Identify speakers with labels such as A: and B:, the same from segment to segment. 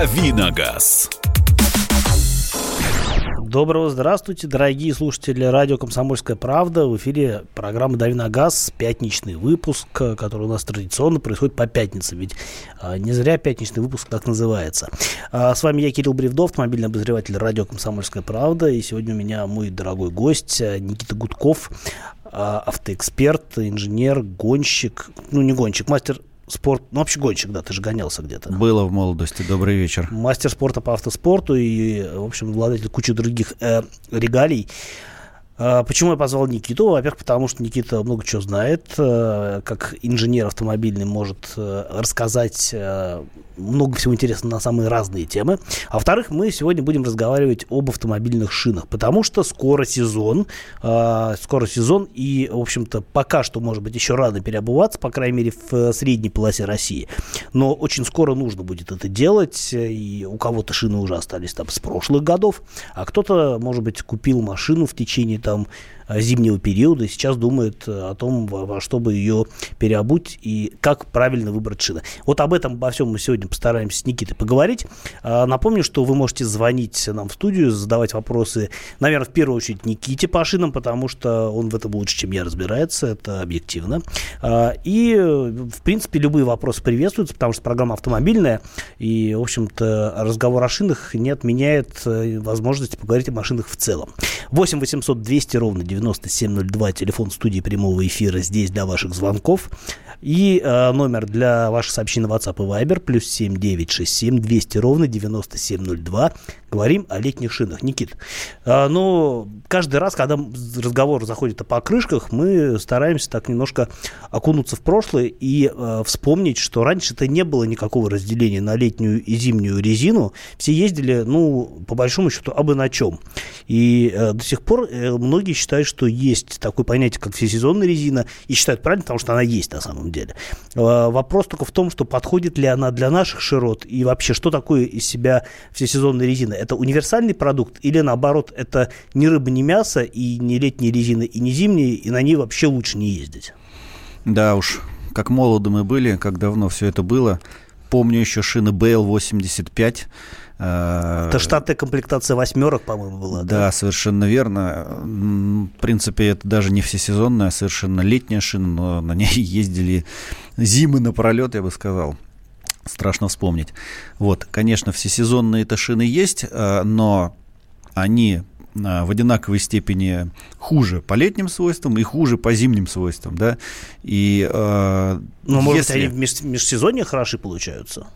A: Давиногаз.
B: Доброго здравствуйте, дорогие слушатели радио «Комсомольская правда». В эфире программа «Дави на газ», пятничный выпуск, который у нас традиционно происходит по пятницам. Ведь а, не зря пятничный выпуск так называется. А, с вами я, Кирилл Бревдов, автомобильный обозреватель радио «Комсомольская правда». И сегодня у меня мой дорогой гость а, Никита Гудков, автоэксперт, инженер, гонщик, ну не гонщик, мастер спорт, ну вообще гонщик, да, ты же гонялся где-то.
C: Было в молодости, добрый вечер.
B: Мастер спорта по автоспорту и, в общем, обладатель кучи других э, регалий. А, почему я позвал Никиту? Во-первых, потому что Никита много чего знает, э, как инженер автомобильный может э, рассказать э, много всего интересного на самые разные темы. А во-вторых, мы сегодня будем разговаривать об автомобильных шинах, потому что скоро сезон, скоро сезон, и, в общем-то, пока что, может быть, еще рано переобуваться, по крайней мере, в средней полосе России. Но очень скоро нужно будет это делать, и у кого-то шины уже остались там с прошлых годов, а кто-то, может быть, купил машину в течение там Э, зимнего периода сейчас думает э, о том, во, во что бы ее переобуть и как правильно выбрать шины. Вот об этом, обо всем мы сегодня постараемся с Никитой поговорить. А, напомню, что вы можете звонить нам в студию, задавать вопросы, наверное, в первую очередь Никите по шинам, потому что он в этом лучше, чем я разбирается, это объективно. А, и, в принципе, любые вопросы приветствуются, потому что программа автомобильная, и, в общем-то, разговор о шинах не отменяет э, возможности поговорить о машинах в целом. 8 800 200 ровно 9702, телефон студии прямого эфира здесь для ваших звонков. И э, номер для ваших сообщений на WhatsApp и Viber плюс 7967 200 ровно 9702. Говорим о летних шинах. Никит, э, ну, каждый раз, когда разговор заходит о покрышках, мы стараемся так немножко окунуться в прошлое и э, вспомнить, что раньше-то не было никакого разделения на летнюю и зимнюю резину. Все ездили, ну, по большому счету, абы на чем. И э, до сих пор э, многие считают, что есть такое понятие, как всесезонная резина, и считают правильно, потому что она есть на самом деле. Вопрос только в том, что подходит ли она для наших широт, и вообще, что такое из себя всесезонная резина? Это универсальный продукт, или наоборот, это ни рыба, ни мясо, и не летняя резина, и не зимняя, и на ней вообще лучше не ездить?
C: Да уж, как молоды мы были, как давно все это было. Помню еще шины BL-85,
B: это штатная комплектация восьмерок, по-моему, была.
C: Да, да, совершенно верно. В принципе, это даже не всесезонная, а совершенно летняя шина, но на ней ездили зимы напролет, я бы сказал. Страшно вспомнить. Вот, конечно, всесезонные это шины есть, а, но они а, в одинаковой степени хуже по летним свойствам и хуже по зимним свойствам, да. И,
B: э, ну, может быть, они в межсезонье хороши получаются?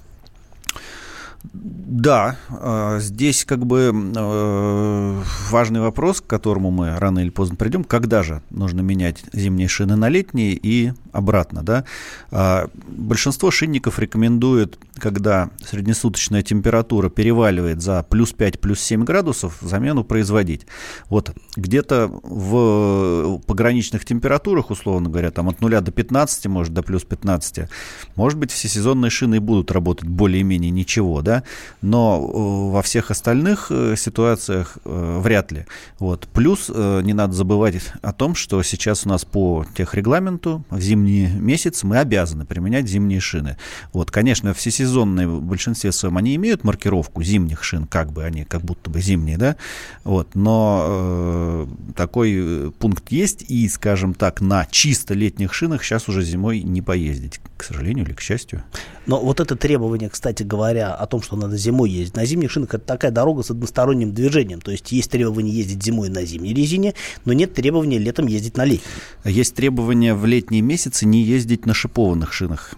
C: Да, а, здесь как бы э, важный вопрос, к которому мы рано или поздно придем, когда же нужно менять зимние шины на летние и обратно. Да? А, большинство шинников рекомендуют, когда среднесуточная температура переваливает за плюс 5, плюс 7 градусов, замену производить. Вот где-то в пограничных температурах, условно говоря, там от 0 до 15, может до плюс 15, может быть, всесезонные шины будут работать более-менее ничего, да, но э, во всех остальных э, ситуациях э, вряд ли. Вот. Плюс не надо забывать о том, что сейчас у нас по техрегламенту в зимний месяц мы обязаны применять зимние шины. Вот, конечно, всесезонные в большинстве своем они имеют маркировку зимних шин, как бы они как будто бы зимние, да, вот, но э, такой пункт есть, и, скажем так, на чисто летних шинах сейчас уже зимой не поездить, к сожалению или к счастью.
B: Но вот это требование, кстати говоря, о том, что надо зимой ездить. На зимних шинах это такая дорога с односторонним движением. То есть есть требование ездить зимой на зимней резине, но нет требования летом ездить на летней.
C: Есть требование в летние месяцы не ездить на шипованных шинах.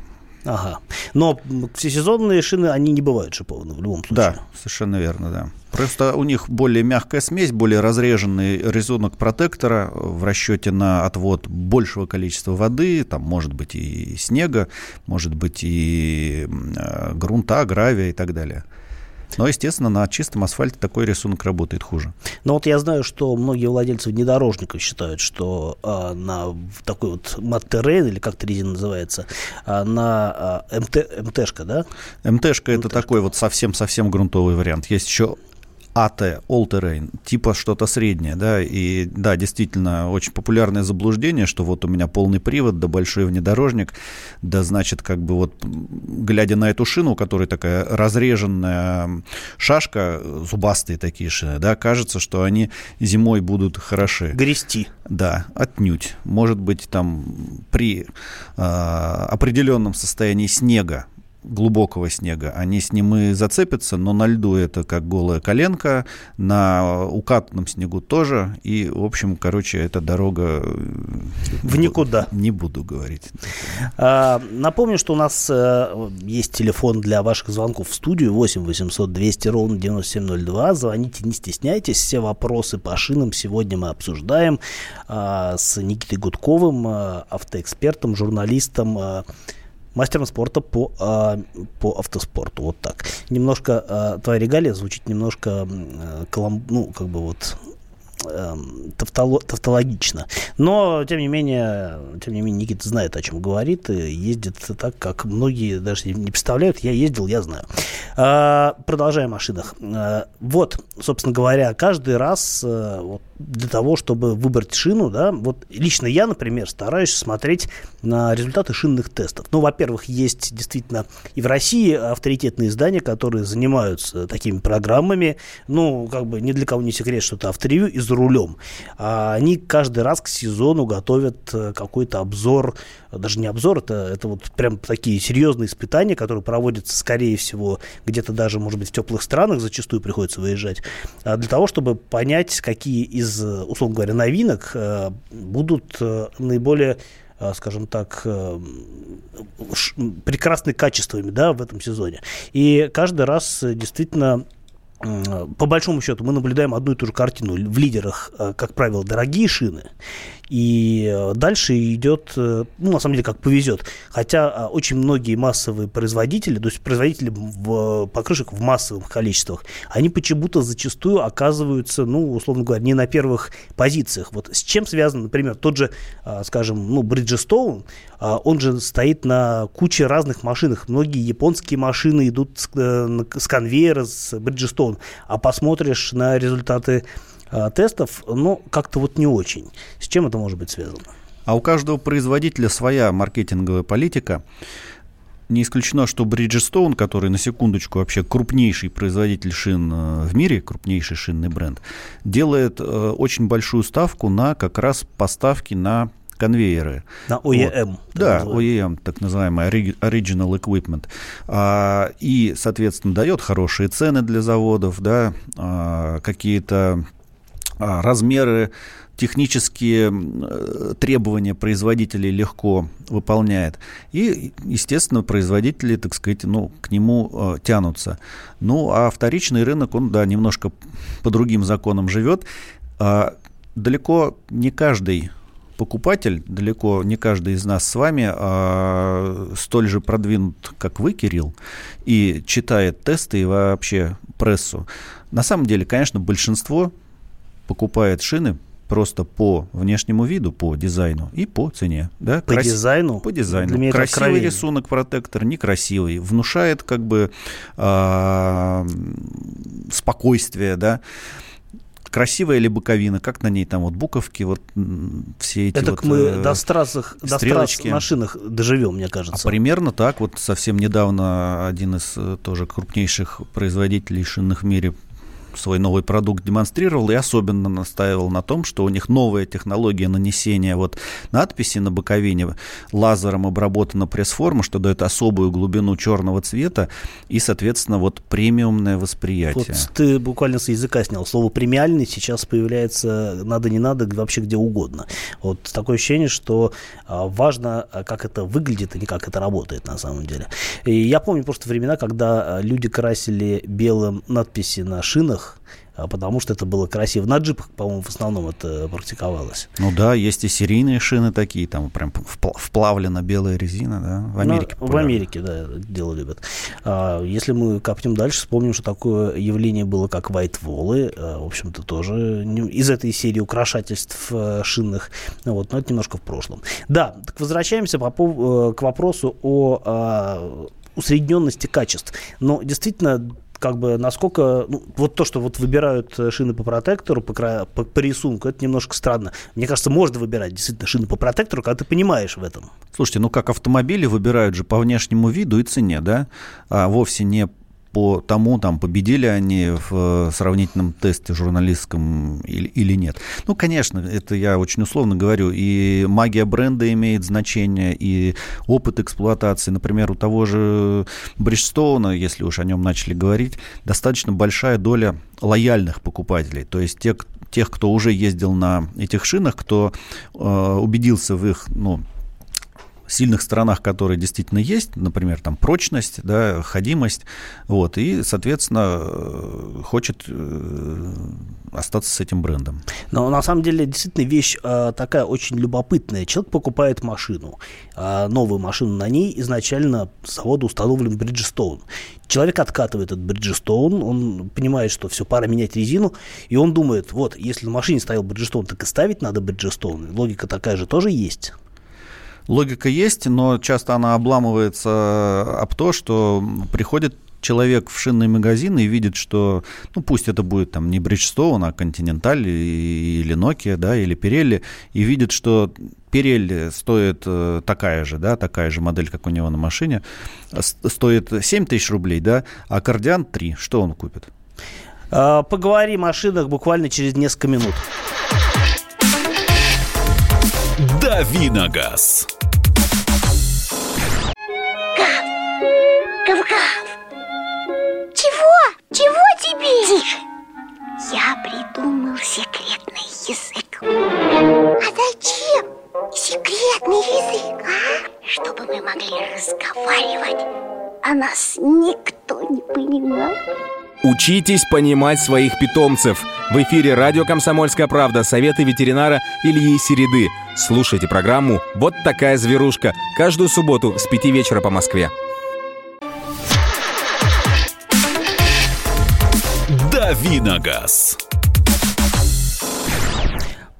B: Ага. Но всесезонные шины, они не бывают шипованы в любом случае.
C: Да, совершенно верно, да. Просто у них более мягкая смесь, более разреженный рисунок протектора в расчете на отвод большего количества воды, там может быть и снега, может быть и э, грунта, гравия и так далее. Но, естественно, на чистом асфальте такой рисунок работает хуже.
B: Но вот я знаю, что многие владельцы внедорожников считают, что а, на такой вот Маттерейн, или как-то резина называется, а, на а, МТ, МТшка, да?
C: МТшка это такой вот совсем-совсем грунтовый вариант. Есть еще АТ, All Terrain, типа что-то среднее, да, и да, действительно, очень популярное заблуждение, что вот у меня полный привод, да большой внедорожник, да, значит, как бы вот, глядя на эту шину, у которой такая разреженная шашка, зубастые такие шины, да, кажется, что они зимой будут хороши.
B: Грести.
C: Да, отнюдь. Может быть, там при э, определенном состоянии снега глубокого снега, они с ним и зацепятся, но на льду это как голая коленка, на укатанном снегу тоже, и, в общем, короче, эта дорога... Э,
B: в никуда.
C: Не буду говорить.
B: А, напомню, что у нас а, есть телефон для ваших звонков в студию 8 800 200 ровно 9702. Звоните, не стесняйтесь, все вопросы по шинам сегодня мы обсуждаем а, с Никитой Гудковым, а, автоэкспертом, журналистом, мастером спорта по, а, по автоспорту. Вот так. Немножко а, твоя регалия звучит немножко а, калам, ну, как бы вот тавтоло, тавтологично. Но, тем не менее, тем не менее, Никита знает, о чем говорит, и ездит так, как многие даже не представляют. Я ездил, я знаю. А, продолжаем о шинах. А, вот, собственно говоря, каждый раз а, вот, для того, чтобы выбрать шину, да, вот лично я, например, стараюсь смотреть на результаты шинных тестов. Ну, во-первых, есть действительно и в России авторитетные издания, которые занимаются такими программами. Ну, как бы ни для кого не секрет, что это авторевью из рулем. А они каждый раз к сезону готовят э, какой-то обзор, даже не обзор, это, это вот прям такие серьезные испытания, которые проводятся, скорее всего, где-то даже, может быть, в теплых странах зачастую приходится выезжать, а для того, чтобы понять, какие из, условно говоря, новинок э, будут э, наиболее скажем так, прекрасными качествами да, в этом сезоне. И каждый раз действительно по большому счету мы наблюдаем одну и ту же картину. В лидерах, э, как правило, дорогие шины, и э, дальше идет, э, ну, на самом деле, как повезет. Хотя а, очень многие массовые производители, то есть производители в, покрышек в массовых количествах, они почему-то зачастую оказываются, ну, условно говоря, не на первых позициях. Вот с чем связан, например, тот же, скажем, ну, Bridgestone, он же стоит на куче разных машинах. Многие японские машины идут с конвейера, с Bridgestone, а посмотришь на результаты а, тестов, но как-то вот не очень. С чем это может быть связано?
C: А у каждого производителя своя маркетинговая политика. Не исключено, что Bridgestone, который на секундочку вообще крупнейший производитель шин э, в мире, крупнейший шинный бренд, делает э, очень большую ставку на как раз поставки на конвейеры.
B: На OEM. Вот.
C: Да, OEM, так называемый Original Equipment. А, и, соответственно, дает хорошие цены для заводов, да, а, какие-то размеры, технические э, требования производителей легко выполняет. И, естественно, производители, так сказать, ну, к нему э, тянутся. Ну, а вторичный рынок, он, да, немножко по другим законам живет. А, далеко не каждый покупатель, далеко не каждый из нас с вами а, столь же продвинут, как вы, Кирилл, и читает тесты и вообще прессу. На самом деле, конечно, большинство покупает шины просто по внешнему виду, по дизайну и по цене. Да?
B: По Крас... дизайну?
C: По дизайну. Для меня Красивый рисунок протектор, некрасивый. Внушает как бы э, спокойствие, да красивая ли боковина, как на ней там вот буковки, вот все эти
B: Это
C: вот...
B: мы э, до страсах, до страс на шинах доживем, мне кажется.
C: А примерно так. Вот совсем недавно один из э, тоже крупнейших производителей шинных в мире свой новый продукт демонстрировал и особенно настаивал на том, что у них новая технология нанесения вот надписи на боковине лазером обработана пресс-форма, что дает особую глубину черного цвета и, соответственно, вот премиумное восприятие.
B: Вот ты буквально с языка снял. Слово премиальный сейчас появляется надо не надо вообще где угодно. Вот такое ощущение, что а, важно, а, как это выглядит и не как это работает на самом деле. И я помню просто времена, когда а, люди красили белым надписи на шинах, а, потому что это было красиво. На джипах, по-моему, в основном это практиковалось.
C: Ну да, есть и серийные шины такие, там прям вплавлена белая резина, да, в Америке.
B: Ну, в Америке, да, дело любят. А, если мы копнем дальше, вспомним, что такое явление было, как вайтволы, а, в общем-то, тоже из этой серии украшательств шинных, вот, но это немножко в прошлом. Да, так возвращаемся по, э, к вопросу о усредненности качеств. Но действительно как бы насколько, ну, вот то, что вот выбирают шины по протектору, по, по, по рисунку, это немножко странно. Мне кажется, можно выбирать действительно шины по протектору, когда ты понимаешь в этом.
C: Слушайте, ну как автомобили выбирают же по внешнему виду и цене, да, а вовсе не по тому, там, победили они в сравнительном тесте журналистском или, или нет. Ну, конечно, это я очень условно говорю, и магия бренда имеет значение, и опыт эксплуатации. Например, у того же Бриджстоуна, если уж о нем начали говорить, достаточно большая доля лояльных покупателей, то есть тех, тех кто уже ездил на этих шинах, кто э, убедился в их, ну, сильных сторонах, которые действительно есть, например, там прочность, да, ходимость, вот, и, соответственно, э, хочет э, остаться с этим брендом.
B: Но на самом деле действительно вещь э, такая очень любопытная. Человек покупает машину, э, новую машину, на ней изначально с завода установлен Bridgestone. Человек откатывает этот Bridgestone, он понимает, что все, пора менять резину, и он думает, вот, если на машине стоял Bridgestone, так и ставить надо Bridgestone. Логика такая же тоже есть.
C: Логика есть, но часто она обламывается об то, что приходит человек в шинный магазин и видит, что, ну, пусть это будет там не Bridgestone, а Continental или Nokia, да, или Pirelli, и видит, что Pirelli стоит э, такая же, да, такая же модель, как у него на машине, стоит 7 тысяч рублей, да, а Кардиан 3. Что он купит?
B: А, поговорим о шинах буквально через несколько минут.
A: Давиногаз.
D: Тише! Я придумал секретный язык. А зачем секретный язык, а? Чтобы мы могли разговаривать, а нас никто не понимал.
A: Учитесь понимать своих питомцев. В эфире радио «Комсомольская правда» советы ветеринара Ильи Середы. Слушайте программу «Вот такая зверушка» каждую субботу с 5 вечера по Москве.
B: Давиногаз.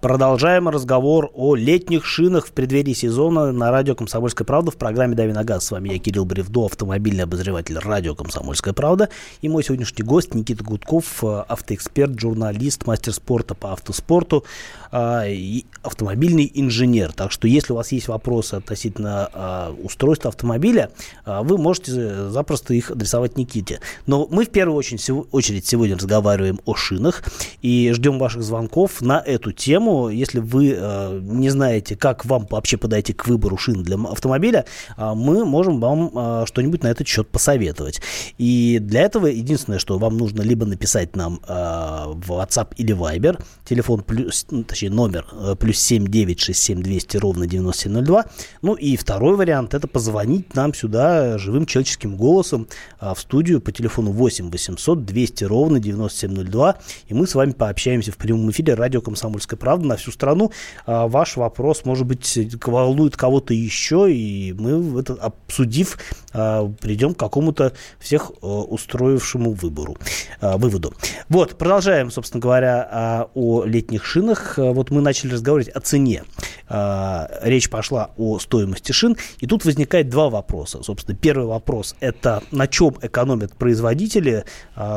B: Продолжаем разговор о летних шинах в преддверии сезона на радио «Комсомольская правда» в программе «Дави на газ». С вами я, Кирилл Бревдо, автомобильный обозреватель радио «Комсомольская правда». И мой сегодняшний гость Никита Гудков, э, автоэксперт, журналист, мастер спорта по автоспорту а, и автомобильный инженер. Так что, если у вас есть вопросы относительно а, устройства автомобиля, вы можете запросто их адресовать Никите. Но мы в первую очередь сегодня разговариваем о шинах и ждем ваших звонков на эту тему если вы э, не знаете, как вам вообще подойти к выбору шин для автомобиля, э, мы можем вам э, что-нибудь на этот счет посоветовать. И для этого единственное, что вам нужно либо написать нам э, в WhatsApp или Viber, телефон плюс, ну, точнее номер э, плюс 7967 ровно 9702. Ну и второй вариант это позвонить нам сюда живым человеческим голосом э, в студию по телефону 8 800 200 ровно 9702, и мы с вами пообщаемся в прямом эфире радио «Комсомольская правда» на всю страну. А, ваш вопрос, может быть, волнует кого-то еще, и мы, это, обсудив, а, придем к какому-то всех а, устроившему выбору, выводу. Вот, продолжаем, собственно говоря, о летних шинах. Вот мы начали разговаривать о цене. Речь пошла о стоимости шин, и тут возникает два вопроса. Собственно, первый вопрос – это на чем экономят производители,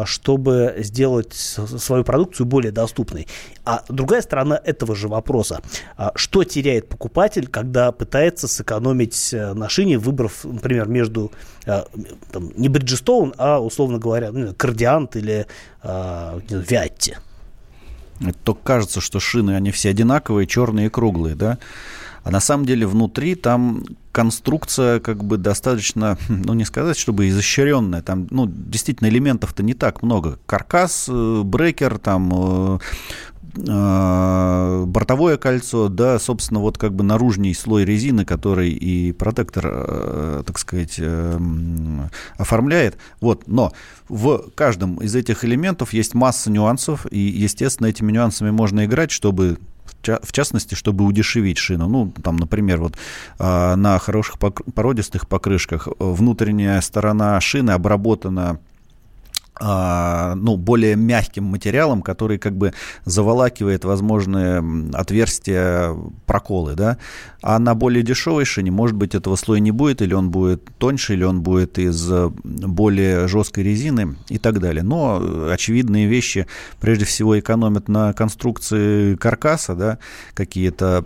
B: чтобы сделать свою продукцию более доступной. А другая сторона этого же вопроса. А что теряет покупатель, когда пытается сэкономить э, на шине, выбрав, например, между э, там, не Bridgestone, а, условно говоря, ну, Кардиант или э, Виатти?
C: Только кажется, что шины, они все одинаковые, черные и круглые, да? А на самом деле внутри там конструкция как бы достаточно, ну не сказать, чтобы изощренная, там, ну, действительно элементов-то не так много. Каркас, брекер, там, э, бортовое кольцо, да, собственно, вот как бы наружный слой резины, который и протектор, э, так сказать, э, оформляет. Вот, но в каждом из этих элементов есть масса нюансов, и, естественно, этими нюансами можно играть, чтобы в частности, чтобы удешевить шину. Ну, там, например, вот э, на хороших породистых покрышках внутренняя сторона шины обработана а, ну, более мягким материалом, который как бы заволакивает возможные отверстия, проколы, да, а на более дешевой шине, может быть, этого слоя не будет, или он будет тоньше, или он будет из более жесткой резины и так далее. Но очевидные вещи, прежде всего, экономят на конструкции каркаса, да, какие-то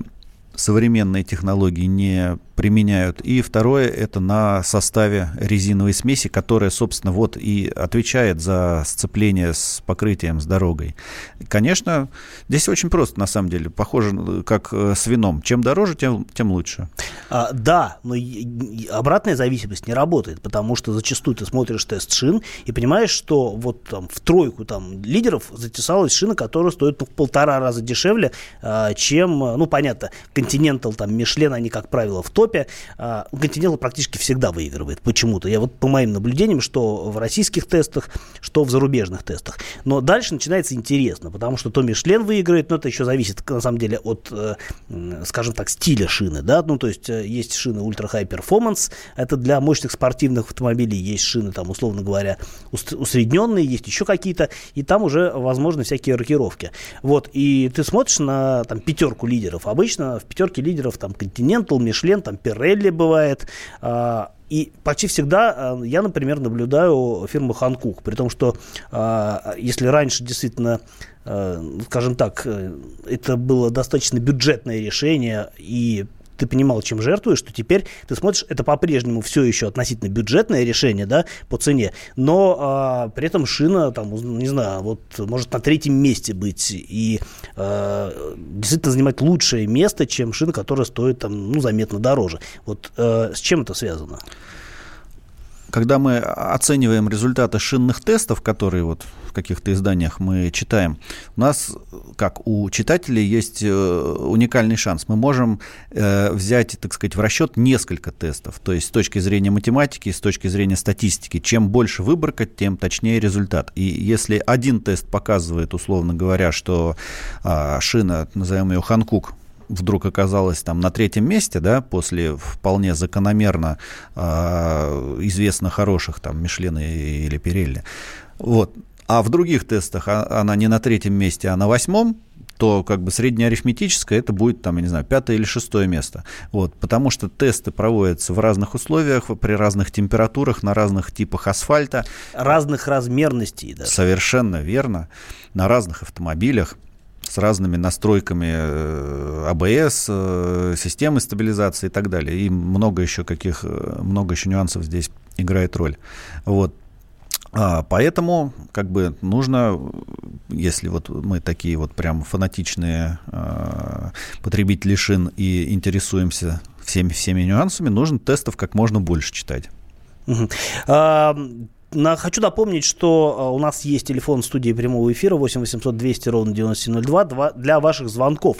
C: современные технологии не применяют. И второе, это на составе резиновой смеси, которая, собственно, вот и отвечает за сцепление с покрытием, с дорогой. Конечно, здесь очень просто, на самом деле, похоже, как э, с вином. Чем дороже, тем, тем лучше.
B: А, да, но обратная зависимость не работает, потому что зачастую ты смотришь тест шин и понимаешь, что вот там в тройку там лидеров затесалась шина, которая стоит в полтора раза дешевле, а, чем, ну, понятно, Continental, там, Michelin, они, как правило, в то топе, а, Continental практически всегда выигрывает почему-то. Я вот по моим наблюдениям, что в российских тестах, что в зарубежных тестах. Но дальше начинается интересно, потому что то Мишлен выиграет, но это еще зависит, на самом деле, от, э, скажем так, стиля шины, да, ну, то есть э, есть шины Ultra High Performance, это для мощных спортивных автомобилей, есть шины, там, условно говоря, усредненные, есть еще какие-то, и там уже возможны всякие рокировки. Вот, и ты смотришь на, там, пятерку лидеров, обычно в пятерке лидеров, там, Continental, Michelin, там, Пирелли бывает. А, и почти всегда а, я, например, наблюдаю фирму Ханкук, при том, что а, если раньше действительно скажем так, э, это было достаточно бюджетное решение, и ты понимал, чем жертвуешь, что теперь ты смотришь, это по-прежнему все еще относительно бюджетное решение, да, по цене, но а, при этом шина, там, не знаю, вот может на третьем месте быть и а, действительно занимать лучшее место, чем шина, которая стоит там, ну, заметно дороже. Вот а, с чем это связано?
C: когда мы оцениваем результаты шинных тестов, которые вот в каких-то изданиях мы читаем, у нас, как у читателей, есть э, уникальный шанс. Мы можем э, взять, так сказать, в расчет несколько тестов. То есть с точки зрения математики, с точки зрения статистики. Чем больше выборка, тем точнее результат. И если один тест показывает, условно говоря, что а, шина, назовем ее Ханкук, вдруг оказалась там на третьем месте, да, после вполне закономерно э, известно хороших там Мишлена или Перелли. Вот. А в других тестах она не на третьем месте, а на восьмом, то как бы среднеарифметическое это будет там, я не знаю, пятое или шестое место. Вот, потому что тесты проводятся в разных условиях, при разных температурах, на разных типах асфальта.
B: Разных размерностей,
C: да. Совершенно верно. На разных автомобилях с разными настройками э, АБС, э, системы стабилизации и так далее. И много еще каких, э, много еще нюансов здесь играет роль. Вот. А, поэтому, как бы, нужно, если вот мы такие вот прям фанатичные э, потребители шин и интересуемся всеми, всеми нюансами, нужно тестов как можно больше читать.
B: А, хочу напомнить, что у нас есть телефон студии прямого эфира 8 800 200 ровно 9702 для ваших звонков.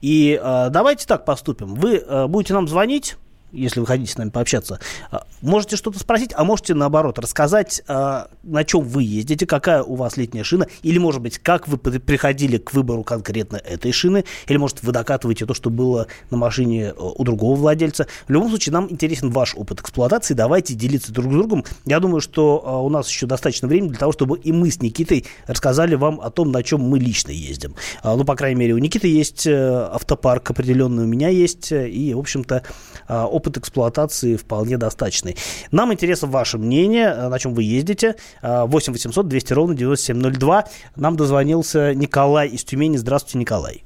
B: И давайте так поступим. Вы будете нам звонить если вы хотите с нами пообщаться, а, можете что-то спросить, а можете наоборот рассказать, а, на чем вы ездите, какая у вас летняя шина, или, может быть, как вы приходили к выбору конкретно этой шины, или, может, вы докатываете то, что было на машине а, у другого владельца. В любом случае, нам интересен ваш опыт эксплуатации, давайте делиться друг с другом. Я думаю, что у нас еще достаточно времени для того, чтобы и мы с Никитой рассказали вам о том, на чем мы лично ездим. Ну, по крайней мере, у Никиты есть э, автопарк определенный, у меня есть, э, и, в общем-то, опыт эксплуатации вполне достаточный. Нам интересно ваше мнение, э, на чем вы ездите. 8 800 200 ровно 9702. Нам дозвонился Николай из Тюмени. Здравствуйте, Николай.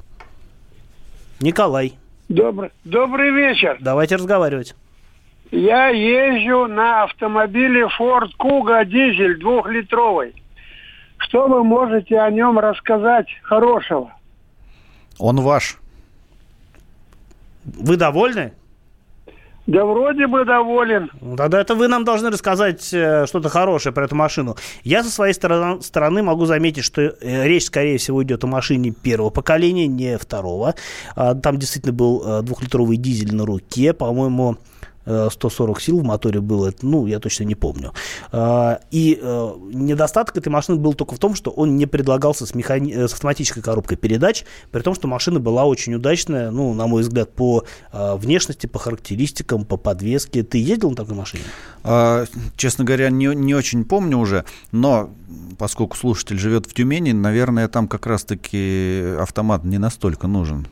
B: Николай.
E: Добрый, добрый вечер.
B: Давайте разговаривать.
E: Я езжу на автомобиле Ford Kuga дизель двухлитровый. Что вы можете о нем рассказать хорошего?
C: Он ваш.
B: Вы довольны?
E: Да вроде бы доволен.
B: Тогда это вы нам должны рассказать э, что-то хорошее про эту машину. Я со своей стороны, стороны могу заметить, что э, речь, скорее всего, идет о машине первого поколения, не второго. А, там действительно был э, двухлитровый дизель на руке, по-моему, 140 сил в моторе было, ну, я точно не помню. И недостаток этой машины был только в том, что он не предлагался с, механи... с автоматической коробкой передач, при том, что машина была очень удачная, ну, на мой взгляд, по внешности, по характеристикам, по подвеске. Ты ездил на такой машине?
C: А, честно говоря, не, не очень помню уже, но поскольку слушатель живет в Тюмени, наверное, там как раз-таки автомат не настолько нужен.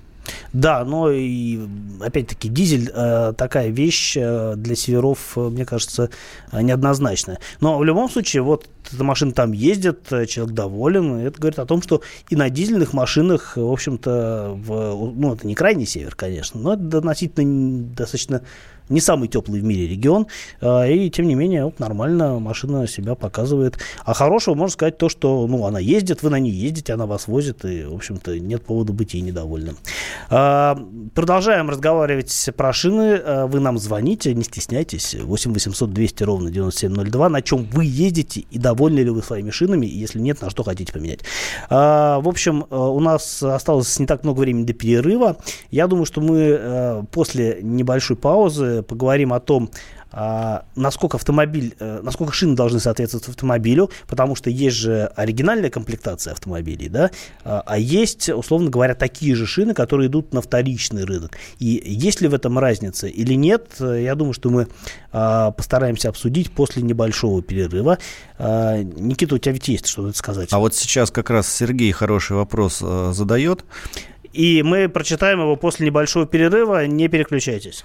B: Да, но и опять-таки дизель э, такая вещь э, для северов, э, мне кажется, э, неоднозначная. Но в любом случае, вот эта машина там ездит, э, человек доволен. Это говорит о том, что и на дизельных машинах, в общем-то, в, ну, это не крайний север, конечно, но это относительно достаточно не самый теплый в мире регион, а, и тем не менее вот, нормально машина себя показывает. А хорошего можно сказать то, что ну, она ездит, вы на ней ездите, она вас возит, и, в общем-то, нет повода быть ей недовольным. А, продолжаем разговаривать про шины. А, вы нам звоните, не стесняйтесь. 8 800 200 ровно 9702. На чем вы ездите и довольны ли вы своими шинами? Если нет, на что хотите поменять? В общем, у нас осталось не так много времени до перерыва. Я думаю, что мы после небольшой паузы поговорим о том, а, насколько автомобиль, э, насколько шины должны соответствовать автомобилю, потому что есть же оригинальная комплектация автомобилей, да, а, а есть, условно говоря, такие же шины, которые идут на вторичный рынок. И есть ли в этом разница или нет, э, я думаю, что мы а, постараемся обсудить после небольшого перерыва. Никита, у тебя ведь есть что-то сказать?
C: А вот сейчас как раз Сергей хороший вопрос э, задает.
B: И мы прочитаем его после небольшого перерыва. Не переключайтесь.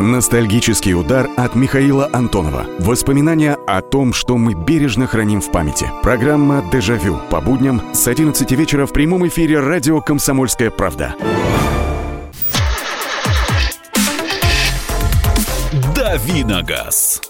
F: Ностальгический удар от Михаила Антонова. Воспоминания о том, что мы бережно храним в памяти. Программа «Дежавю» по будням с 11 вечера в прямом эфире радио «Комсомольская правда».
G: Давиногаз.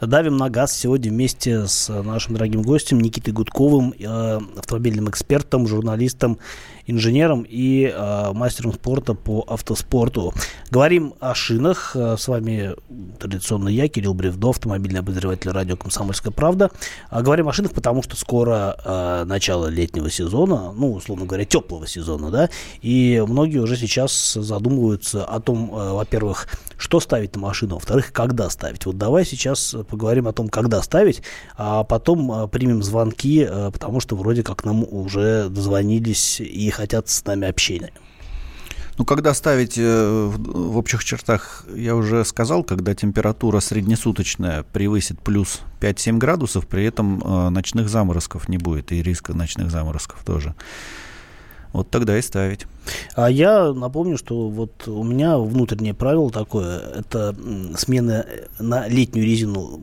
B: Давим на газ сегодня вместе с нашим дорогим гостем Никитой Гудковым, э, автомобильным экспертом, журналистом инженером и э, мастером спорта по автоспорту. Говорим о шинах. Э, с вами традиционно я, Кирилл Бревдо, автомобильный обозреватель радио «Комсомольская правда». А говорим о шинах, потому что скоро э, начало летнего сезона, ну, условно говоря, теплого сезона, да, и многие уже сейчас задумываются о том, э, во-первых, что ставить на машину, во-вторых, когда ставить. Вот давай сейчас поговорим о том, когда ставить, а потом э, примем звонки, э, потому что вроде как нам уже дозвонились и хотят с нами общения.
C: Ну, когда ставить э, в общих чертах, я уже сказал, когда температура среднесуточная превысит плюс 5-7 градусов, при этом э, ночных заморозков не будет, и риска ночных заморозков тоже. Вот тогда и ставить.
B: А я напомню, что вот у меня внутреннее правило такое, это смена на летнюю резину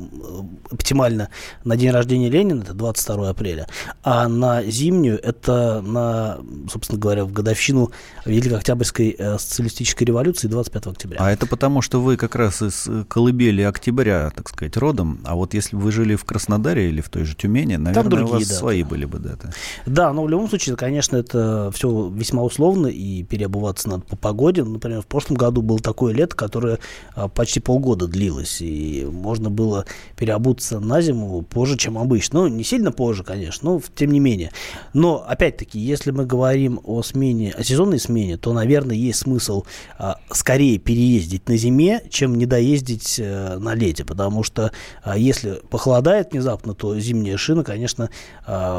B: оптимально на день рождения Ленина, это 22 апреля, а на зимнюю это на, собственно говоря, в годовщину Великой Октябрьской э, социалистической революции 25 октября.
C: А это потому, что вы как раз из колыбели октября, так сказать, родом, а вот если бы вы жили в Краснодаре или в той же Тюмени, наверное, другие, у вас даты. свои были бы даты.
B: Да, но в любом случае, конечно, это все весьма условно, и переобуваться надо по погоде. Например, в прошлом году было такое лето, которое а, почти полгода длилось, и можно было переобуться на зиму позже, чем обычно. Ну, не сильно позже, конечно, но тем не менее. Но, опять-таки, если мы говорим о смене, о сезонной смене, то, наверное, есть смысл а, скорее переездить на зиме, чем не доездить а, на лете, потому что а, если похолодает внезапно, то зимняя шина, конечно,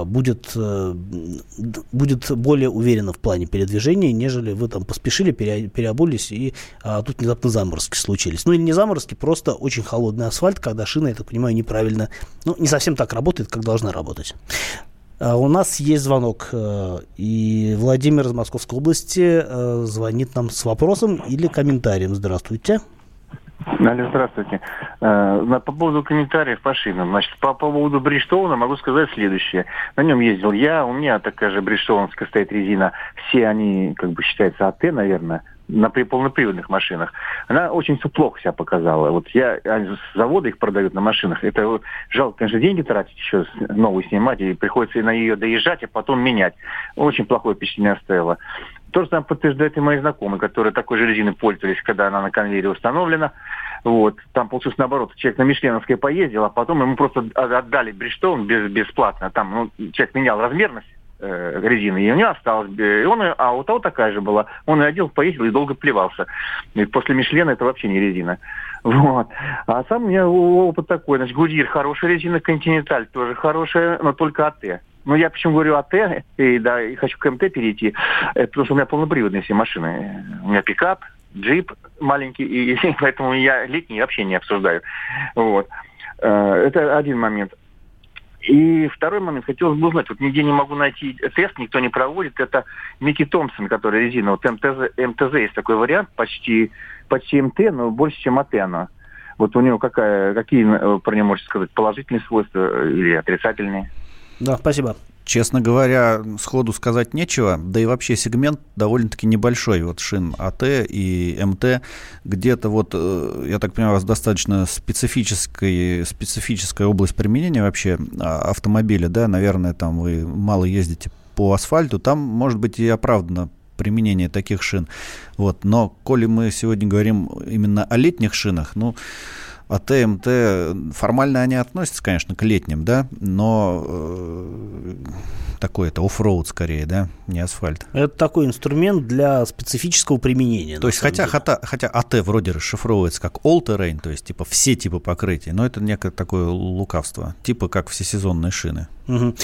B: будет, а, будет более уверена в плане передвижения, нежели вы там поспешили, пере, переобулись, и а, тут внезапно заморозки случились. Ну или не заморозки, просто очень холодный асфальт, когда шина, я так понимаю, неправильно, ну не совсем так работает, как должна работать. А, у нас есть звонок, э, и Владимир из Московской области э, звонит нам с вопросом или комментарием. Здравствуйте.
H: Алло, здравствуйте. Э, по поводу комментариев по шинам. Значит, по поводу Бриджстоуна могу сказать следующее. На нем ездил я, у меня такая же Бриджстоунская стоит резина. Все они, как бы, считаются АТ, наверное на полноприводных машинах, она очень все плохо себя показала. Вот я, с завода их продают на машинах. Это вот, жалко, конечно, деньги тратить еще новую снимать, и приходится на нее доезжать, а потом менять. Очень плохое впечатление оставило. То же самое подтверждают и мои знакомые, которые такой же резиной пользовались, когда она на конвейере установлена. Вот. Там получилось наоборот. Человек на Мишленовской поездил, а потом ему просто отдали Бриджстоун без, бесплатно. Там ну, человек менял размерность э, резины, и у него осталось. И он, а у того такая же была. Он и одел, поездил и долго плевался. И после Мишлена это вообще не резина. Вот. А сам у меня опыт такой. Значит, Гудир хорошая резина, Континенталь тоже хорошая, но только АТ. Ну, я почему говорю АТ, и, да, и хочу к МТ перейти, это потому что у меня полноприводные все машины. У меня пикап, джип маленький, и, и поэтому я летний вообще не обсуждаю. Вот. Э, это один момент. И второй момент, хотелось бы узнать, вот нигде не могу найти тест, никто не проводит, это Микки Томпсон, который резина, вот МТЗ, МТЗ есть такой вариант, почти, почти МТ, но больше, чем АТ она. Вот у него какая, какие э, про него можете сказать, положительные свойства или отрицательные?
B: Да, спасибо.
C: Честно говоря, сходу сказать нечего, да и вообще сегмент довольно-таки небольшой, вот шин АТ и МТ, где-то вот, э, я так понимаю, у вас достаточно специфическая, специфическая область применения вообще а, автомобиля, да, наверное, там вы мало ездите по асфальту, там, может быть, и оправдано применение таких шин, вот, но коли мы сегодня говорим именно о летних шинах, ну, ТМТ, формально они относятся, конечно, к летним, да, но э, такой это оффроуд скорее, да, не асфальт.
B: Это такой инструмент для специфического применения.
C: То есть хотя, хотя, хотя АТ вроде расшифровывается как all terrain, то есть типа все типы покрытия, но это некое такое лукавство, типа как всесезонные шины.
B: Угу.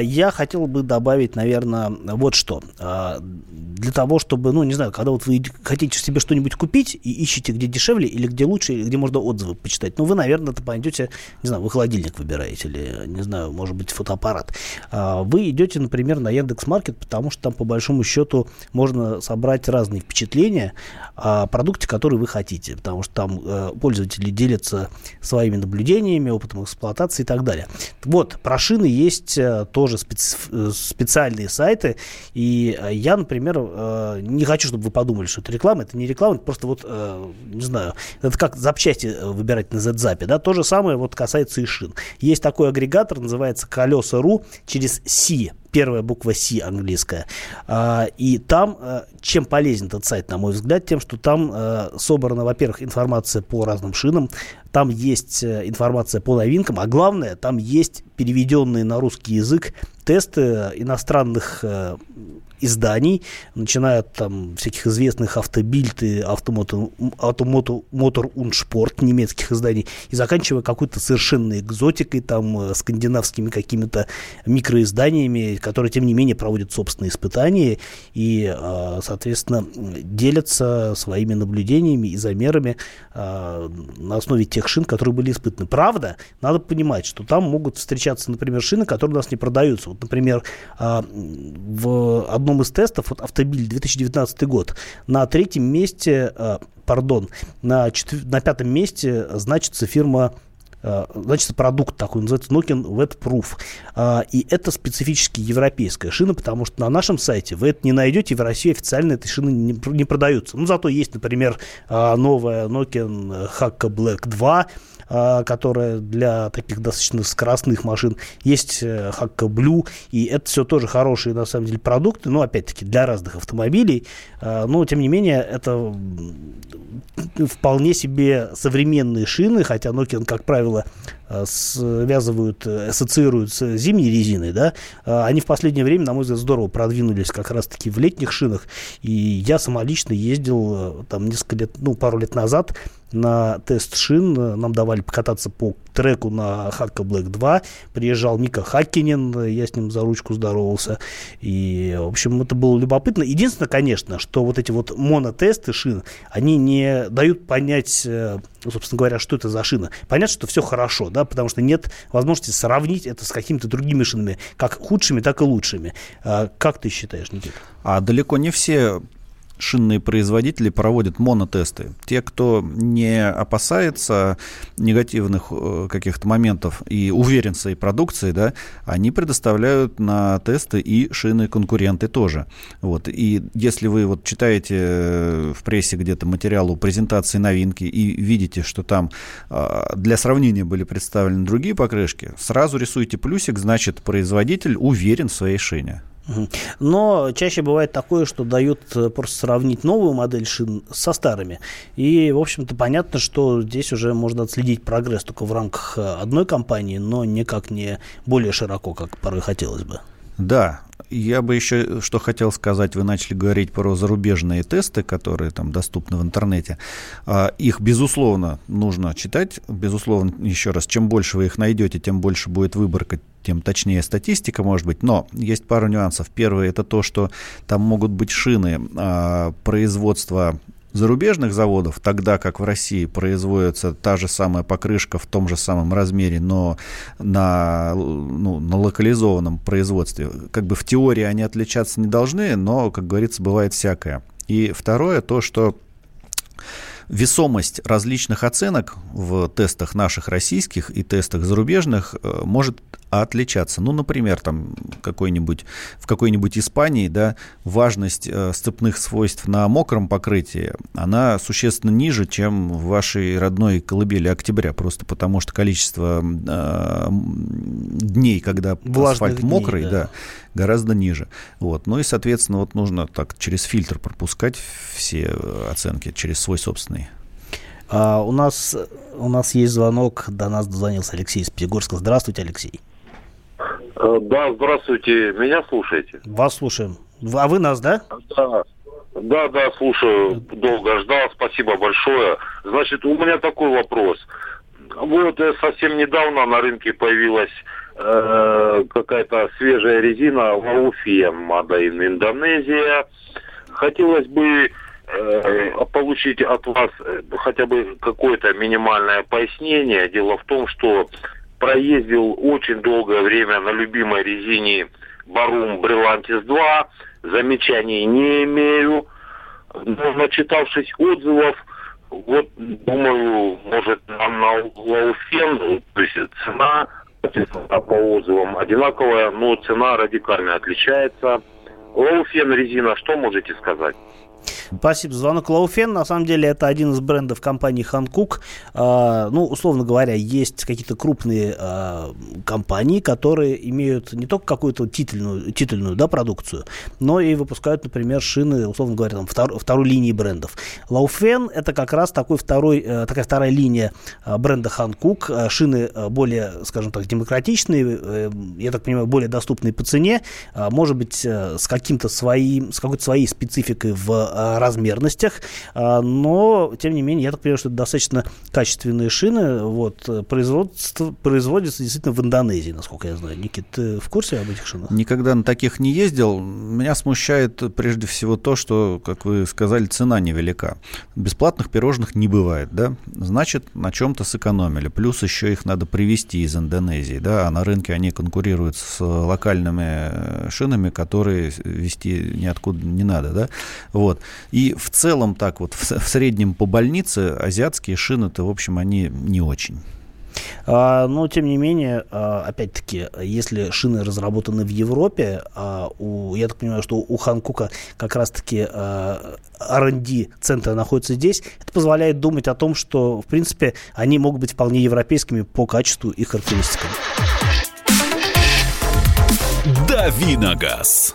B: Я хотел бы добавить, наверное, вот что. А, для того, чтобы, ну, не знаю, когда вот вы хотите себе что-нибудь купить и ищете, где дешевле или где лучше, или где можно отзывы почитать, ну, вы, наверное, это пойдете, не знаю, вы холодильник выбираете или, не знаю, может быть, фотоаппарат. А, вы идете, например, на Яндекс.Маркет, потому что там, по большому счету, можно собрать разные впечатления о продукте, который вы хотите, потому что там э, пользователи делятся своими наблюдениями, опытом эксплуатации и так далее. Вот, про шины есть э, тоже специ э, специальные сайты, и э, я, например, не хочу, чтобы вы подумали, что это реклама, это не реклама, это просто вот, не знаю, это как запчасти выбирать на ZZAP, да, то же самое вот касается и шин. Есть такой агрегатор, называется колеса.ру через C, первая буква C английская. А, и там, э, чем полезен этот сайт, на мой взгляд, тем, что там э, собрана, во-первых, информация по разным шинам, там есть э, информация по новинкам, а главное, там есть переведенные на русский язык тесты иностранных изданий, начиная от там всяких известных автобильд и автомотор, автомотор мотор уншпорт немецких изданий, и заканчивая какой-то совершенно экзотикой, там, э, скандинавскими какими-то микроизданиями, которые, тем не менее, проводят собственные испытания и, э, соответственно, делятся своими наблюдениями и замерами э, на основе тех шин, которые были испытаны. Правда, надо понимать, что там могут встречаться, например, шины, которые у нас не продаются. Вот, например, в одном одном из тестов, вот Автобиль 2019 год, на третьем месте, э, пардон, на, четвер... на пятом месте значится фирма э, значит, продукт такой, называется Nokia Wet Proof. Э, и это специфически европейская шина, потому что на нашем сайте вы это не найдете, в России официально этой шины не, не продаются. Ну, зато есть, например, новая Nokia Hakka Black 2, а, которая для таких достаточно скоростных машин. Есть Hakka э, Blue, и это все тоже хорошие, на самом деле, продукты, но, опять-таки, для разных автомобилей. А, но, тем не менее, это вполне себе современные шины, хотя Nokia, как правило, связывают, э, ассоциируют с зимней резиной, да, э, они в последнее время, на мой взгляд, здорово продвинулись как раз-таки в летних шинах. И я сама лично ездил там несколько лет, ну, пару лет назад на тест шин. Нам давали покататься по треку на Хакка Black 2. Приезжал Мика Хаккинен, я с ним за ручку здоровался. И, в общем, это было любопытно. Единственное, конечно, что вот эти вот монотесты шин, они не дают понять, собственно говоря, что это за шина. Понятно, что все хорошо, да, потому что нет возможности сравнить это с какими-то другими шинами, как худшими, так и лучшими. А, как ты считаешь, Никита?
C: А далеко не все шинные производители проводят монотесты. Те, кто не опасается негативных э, каких-то моментов и уверен в своей продукции, да, они предоставляют на тесты и шины конкуренты тоже. Вот. И если вы вот читаете э, в прессе где-то материал о презентации новинки и видите, что там а, для сравнения были представлены другие покрышки, сразу рисуйте плюсик, значит, производитель уверен в своей шине.
B: Но чаще бывает такое, что дают э, просто сравнить новую модель шин со старыми. И, в общем-то, понятно, что здесь уже можно отследить прогресс только в рамках э, одной компании, но никак не более широко, как порой хотелось бы.
C: Да, я бы еще что хотел сказать. Вы начали говорить про зарубежные тесты, которые там доступны в интернете. А, их, безусловно, нужно читать. Безусловно, еще раз, чем больше вы их найдете, тем больше будет выборка, тем точнее статистика может быть. Но есть пару нюансов. Первый – это то, что там могут быть шины а, производства зарубежных заводов, тогда как в России производится та же самая покрышка в том же самом размере, но на, ну, на локализованном производстве. Как бы в теории они отличаться не должны, но, как говорится, бывает всякое. И второе, то, что весомость различных оценок в тестах наших российских и тестах зарубежных э, может отличаться. Ну, например, там какой-нибудь, в какой-нибудь Испании да, важность э, сцепных свойств на мокром покрытии, она существенно ниже, чем в вашей родной колыбели октября, просто потому что количество э, дней, когда Влажных асфальт дней, мокрый, да. Да, гораздо ниже. Вот. Ну и, соответственно, вот нужно так через фильтр пропускать все оценки, через свой собственный.
B: А, у, нас, у нас есть звонок, до нас дозвонился Алексей из Пятигорска. Здравствуйте, Алексей.
I: Э, да, здравствуйте. Меня слушаете?
B: Вас слушаем. А вы нас, да?
I: Да. Да, да, слушаю. Долго ждал. Спасибо большое. Значит, у меня такой вопрос. Вот э, совсем недавно на рынке появилась э, какая-то свежая резина Laufenn made in Индонезия. Хотелось бы э, получить от вас э, хотя бы какое-то минимальное пояснение. Дело в том, что проездил очень долгое время на любимой резине Барум Брилантис 2, замечаний не имею. Но начитавшись отзывов, вот думаю, может на Лауфен, то есть цена по отзывам одинаковая, но цена радикально отличается. Лауфен резина, что можете сказать?
B: Спасибо за звонок. Лоуфен, на самом деле, это один из брендов компании Ханкук. А, ну, условно говоря, есть какие-то крупные а, компании, которые имеют не только какую-то титульную, титульную да, продукцию, но и выпускают, например, шины, условно говоря, там, втор, второй линии брендов. Лоуфен это как раз такой второй, э, такая вторая линия а, бренда Ханкук. Шины более, скажем так, демократичные, э, я так понимаю, более доступные по цене, может быть, э, с каким-то своим, с какой-то своей спецификой в размерностях, а, но, тем не менее, я так понимаю, что это достаточно качественные шины, вот, производство, производятся действительно в Индонезии, насколько я знаю. Никит, ты в курсе об этих шинах?
C: Никогда на таких не ездил. Меня смущает прежде всего то, что, как вы сказали, цена невелика. Бесплатных пирожных не бывает, да? Значит, на чем-то сэкономили. Плюс еще их надо привезти из Индонезии, да, а на рынке они конкурируют с локальными шинами, которые вести ниоткуда не надо, да? Вот. И в целом так вот, в, в среднем по больнице азиатские шины-то, в общем, они не очень.
B: А, но, тем не менее, а, опять-таки, если шины разработаны в Европе, а у, я так понимаю, что у Ханкука как раз-таки R&D центр находится здесь, это позволяет думать о том, что, в принципе, они могут быть вполне европейскими по качеству и характеристикам.
G: Давиногаз.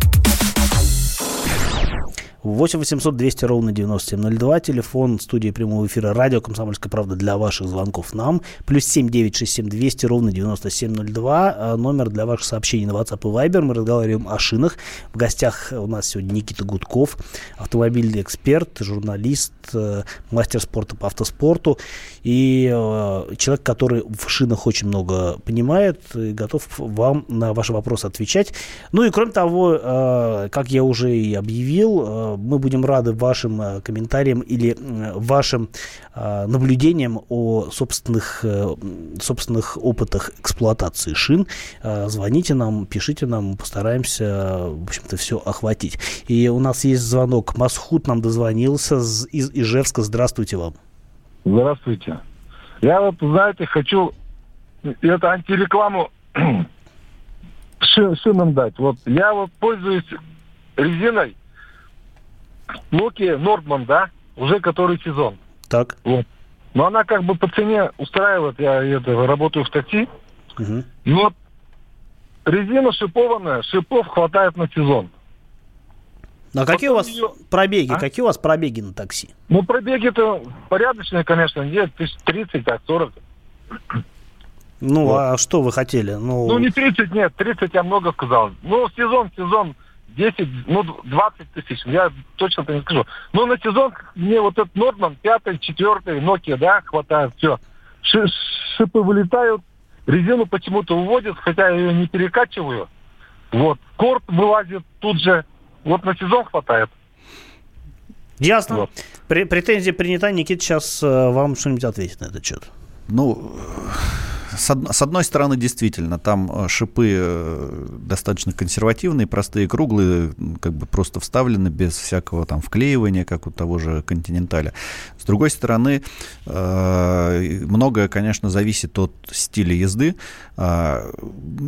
B: 8 800 200 ровно 9702. Телефон студии прямого эфира радио «Комсомольская правда» для ваших звонков нам. Плюс 7 967 200 ровно 9702. А номер для ваших сообщений на WhatsApp и Viber. Мы разговариваем о шинах. В гостях у нас сегодня Никита Гудков, автомобильный эксперт, журналист, э, мастер спорта по автоспорту и э, человек, который в шинах очень много понимает и готов вам на ваши вопросы отвечать. Ну и кроме того, э, как я уже и объявил, э, мы будем рады вашим э, комментариям или э, вашим э, наблюдениям о собственных, э, собственных опытах эксплуатации шин. Э, звоните нам, пишите нам, постараемся, э, в общем-то, все охватить. И у нас есть звонок. Масхут нам дозвонился из Ижевска. Здравствуйте вам.
J: Здравствуйте. Я вот, знаете, хочу это антирекламу шинам дать. Вот я вот пользуюсь резиной Nokia Nordman, да, уже который сезон.
B: Так.
J: Вот. Но она как бы по цене устраивает, я это, работаю в такси.
B: Угу.
J: И вот резина шипованная, шипов хватает на сезон.
B: А какие у вас
J: ее-
B: пробеги?
J: А?
B: Какие у вас пробеги на такси?
J: Ну, пробеги-то порядочные, конечно, нет, тысяч 30, так, 40.
B: Ну,
J: Вот.
B: а что вы хотели? Ну,
J: Ну, не 30, нет, 30 я много сказал. Ну, сезон, сезон 10, ну, 20 тысяч, я точно-то не скажу. Ну, на сезон мне вот этот Нордман, пятый, четвертый, Nokia, да, хватает, все. шипы вылетают, резину почему-то уводят, хотя я ее не перекачиваю. Вот, корт вылазит тут же. Вот на сезон хватает.
B: ясно.
J: Вот.
B: Пре- претензии принята. Никита сейчас э, вам что-нибудь ответит на этот счет.
C: Ну, с, од- с одной стороны, действительно, там э, шипы э, достаточно консервативные, простые, круглые, как бы просто вставлены без всякого там вклеивания, как у того же Континенталя. С другой стороны, э, многое, конечно, зависит от стиля езды. А,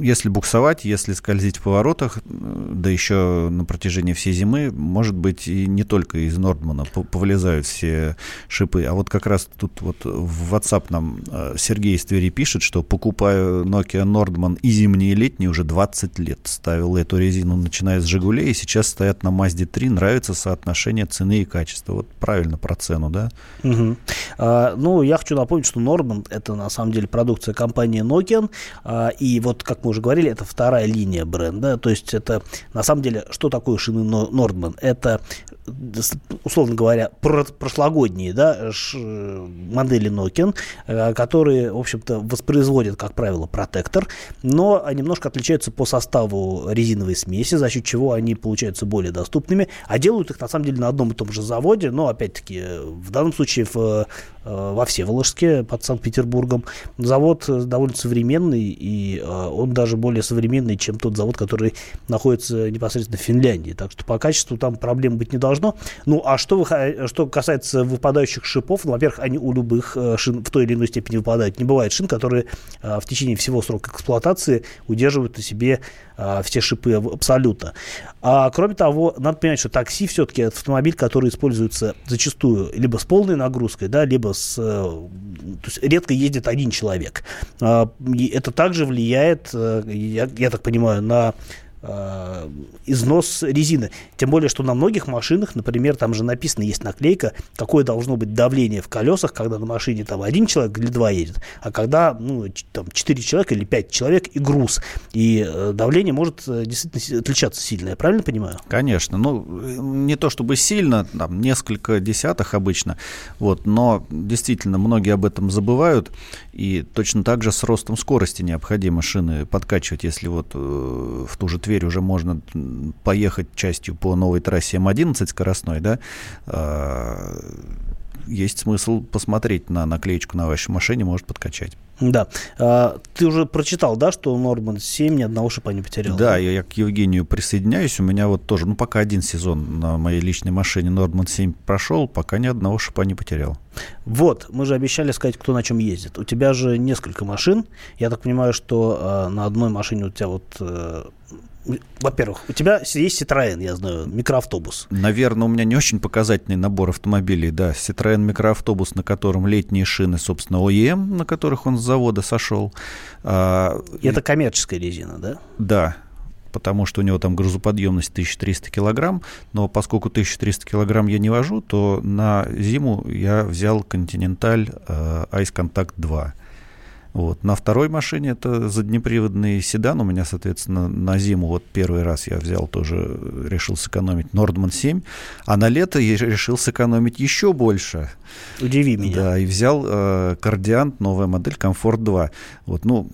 C: Если буксовать, если скользить в поворотах, да еще на протяжении всей зимы, может быть, и не только из Нордмана по- повылезают все шипы. А вот как раз тут вот в WhatsApp нам э, Сергей из Твери пишет, что покупаю Nokia Nordman и зимние, и летние уже 20 лет. Ставил эту резину, начиная с «Жигулей», и сейчас стоят на Mazda 3. Нравится соотношение цены и качества. Вот правильно про цену, да?
B: Мгм. А, ну, я хочу напомнить, что Nordman это на самом деле продукция компании Nokian. А, и вот, как мы уже говорили, это вторая линия бренда. То есть это на самом деле, что такое шины Но- Nordman? Это, условно говоря, про- прошлогодние да, модели Nokian, э, которые, в общем-то, воспроизводят, как правило, протектор, но немножко отличаются по составу резиновой смеси, за счет чего они получаются более доступными, а делают их, на самом деле, на одном и том же заводе, но, опять-таки, в данном случае в, э, во Всеволожске под Санкт-Петербургом. Завод э, довольно современный, и он даже более современный, чем тот завод, который находится непосредственно в Финляндии. Так что по качеству там проблем быть не должно. Ну, а что, вы, что касается выпадающих шипов, ну, во-первых, они у любых э, шин в той или иной степени выпадают. Не бывает шин, которые э, в течение всего срока эксплуатации удерживают на себе э, все шипы абсолютно. А кроме того, надо понимать, что такси все-таки автомобиль, который используется зачастую либо с полной нагрузкой, да, либо с... То есть редко ездит один человек. А, это также влияет, я, я так понимаю, на э, износ резины. Тем более, что на многих машинах, например, там же написано, есть наклейка, какое должно быть давление в колесах, когда на машине там один человек или два едет, а когда ну, там четыре человека или пять человек и груз. И э, давление может э, действительно отличаться сильно, я правильно понимаю?
C: Конечно, ну не то чтобы сильно, там несколько десятых обычно, вот, но действительно многие об этом забывают, и точно так же с ростом скорости необходимо шины подкачивать, если вот в ту же Тверь уже можно поехать частью по новой трассе М11 скоростной, да, а, есть смысл посмотреть на наклеечку на вашей машине, может подкачать.
B: Да. А, ты уже прочитал, да, что Норман 7 ни одного шипа не потерял?
C: Да, я, я к Евгению присоединяюсь. У меня вот тоже, ну, пока один сезон на моей личной машине Nordman 7 прошел, пока ни одного шипа не потерял.
B: Вот, мы же обещали сказать, кто на чем ездит. У тебя же несколько машин. Я так понимаю, что э, на одной машине у тебя вот... э, во-первых, у тебя есть Citroёn, я знаю, микроавтобус.
C: Наверное, у меня не очень показательный набор автомобилей. Да, Citroёn микроавтобус, на котором летние шины, собственно, OEM, на которых он с завода сошел. А,
B: это коммерческая резина, да?
C: Да, потому что у него там грузоподъемность 1300 килограмм, но поскольку 1300 килограмм я не вожу, то на зиму я взял Continental э, Ice Contact 2. Вот. На второй машине это заднеприводный седан. У меня, соответственно, на зиму вот первый раз я взял тоже, решил сэкономить Nordman 7, а на лето я решил сэкономить еще больше.
B: Удиви меня.
C: Да, и взял э, Кардиант, новая модель, Комфорт 2. Вот, ну,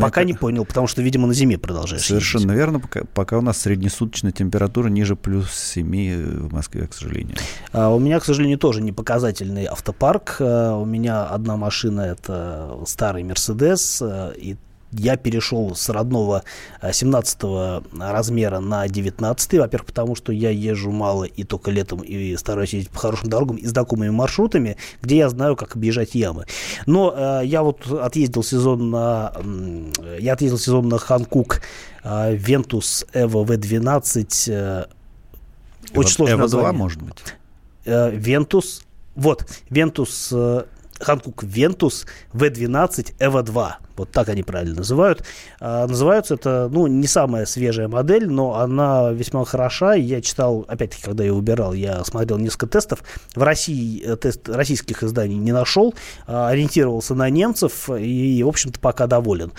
B: Пока не понял, потому что, видимо, на зиме продолжаешь.
C: Совершенно ездить. верно. Пока, пока у нас среднесуточная температура ниже плюс 7 в Москве, к сожалению.
B: А, у меня, к сожалению, тоже не показательный автопарк. А, у меня одна машина это старый Мерседес, а, и я перешел с родного 17 э, размера на 19. Во-первых, потому что я езжу мало и только летом, и стараюсь ездить по хорошим дорогам и знакомыми маршрутами, где я знаю, как объезжать ямы. Но э, я вот отъездил сезон на... Э, я отъездил сезон на Ханкук э, Ventus Evo V12. Э,
C: очень сложно Evo 2, может быть?
B: Э, Ventus... Вот, Ventus... Э, Ханкук Ventus V12 Evo 2. Вот так они правильно называют. А, называются это, ну, не самая свежая модель, но она весьма хороша. Я читал, опять-таки, когда я выбирал, я смотрел несколько тестов. В России э, тест российских изданий не нашел. А, ориентировался на немцев и, в общем-то, пока доволен.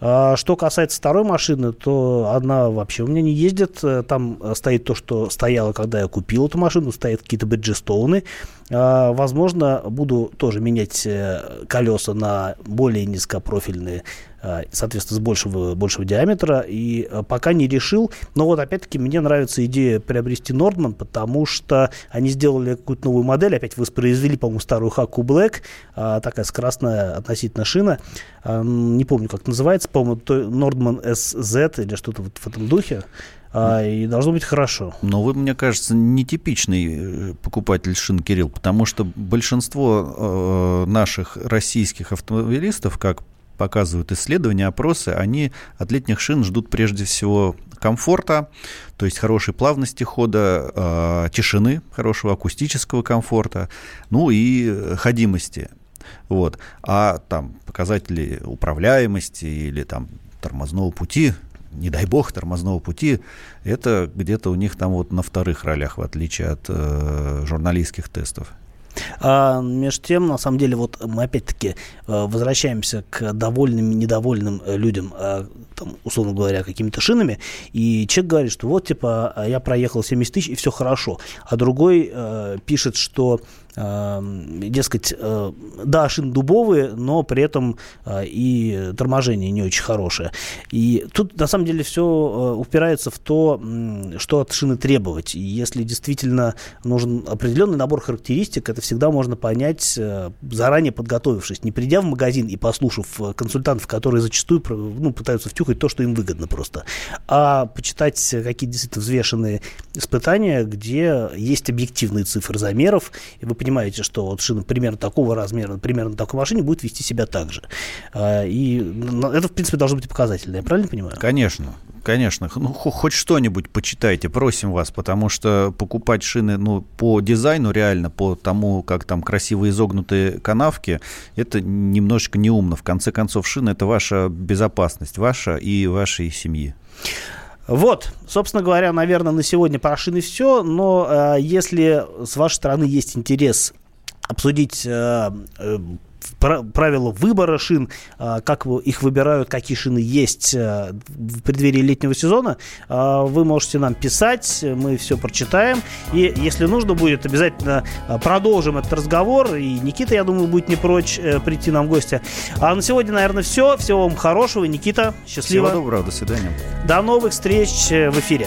B: А, что касается второй машины, то она вообще у меня не ездит. Там стоит то, что стояло, когда я купил эту машину. Стоят какие-то бриджестоуны. Возможно, буду тоже менять э, колеса на более низкопрофильные длинные, а, соответственно, с большего, большего диаметра, и а, пока не решил. Но вот, опять-таки, мне нравится идея приобрести Nordman, потому что они сделали какую-то новую модель, опять воспроизвели, по-моему, старую Haku Black, а, такая скоростная относительно шина, не помню, как называется, по-моему, Nordman SZ или что-то вот в этом духе. и должно быть хорошо.
C: Но вы, мне кажется, нетипичный э, покупатель шин, Кирилл, потому что большинство э, наших российских автомобилистов, как показывают исследования, опросы, они от летних шин ждут прежде всего комфорта, то есть хорошей плавности хода, э, тишины, хорошего акустического комфорта, ну и ходимости. Вот. А там показатели управляемости или там тормозного пути, не дай бог, тормозного пути, это где-то у них там вот на вторых ролях, в отличие от э, журналистских тестов.
B: А, между тем, на самом деле, вот мы опять-таки э, возвращаемся к довольным и недовольным э, людям, э, там, условно говоря, какими-то шинами, и человек говорит, что вот, типа, я проехал 70 тысяч, и все хорошо. А другой э, пишет, что дескать, э, да, шины дубовые, но при этом э, и торможение не очень хорошее. И тут, на самом деле, все э, упирается в то, что от шины требовать. И если действительно нужен определенный набор характеристик, это всегда можно понять, заранее подготовившись, не придя в магазин и послушав консультантов, которые зачастую ну, пытаются втюхать то, что им выгодно просто, а почитать какие-то действительно взвешенные испытания, где есть объективные цифры замеров, и вы понимаете, что вот шина примерно такого размера, примерно на такой машине будет вести себя так же. А, и это, в принципе, должно быть показательно, я правильно понимаю?
C: Конечно, конечно. Ну, хоть что-нибудь почитайте, просим вас, потому что покупать шины ну, по дизайну реально, по тому, как там красиво изогнутые канавки, это немножечко неумно. В конце концов, шина — это ваша безопасность, ваша и вашей семьи.
B: Вот, собственно говоря, наверное, на сегодня про шины все, но э, если с вашей стороны есть интерес обсудить э, э, правила выбора шин, а, как их выбирают, какие шины есть э, в преддверии летнего сезона, а, вы можете нам писать, мы все прочитаем. И если нужно будет, обязательно а, продолжим этот разговор. И Никита, я думаю, будет не прочь э, прийти нам в гости. А на сегодня, наверное, все. Всего вам хорошего. Никита, счастливо.
C: Всего доброго, до свидания.
B: До новых встреч э, в эфире.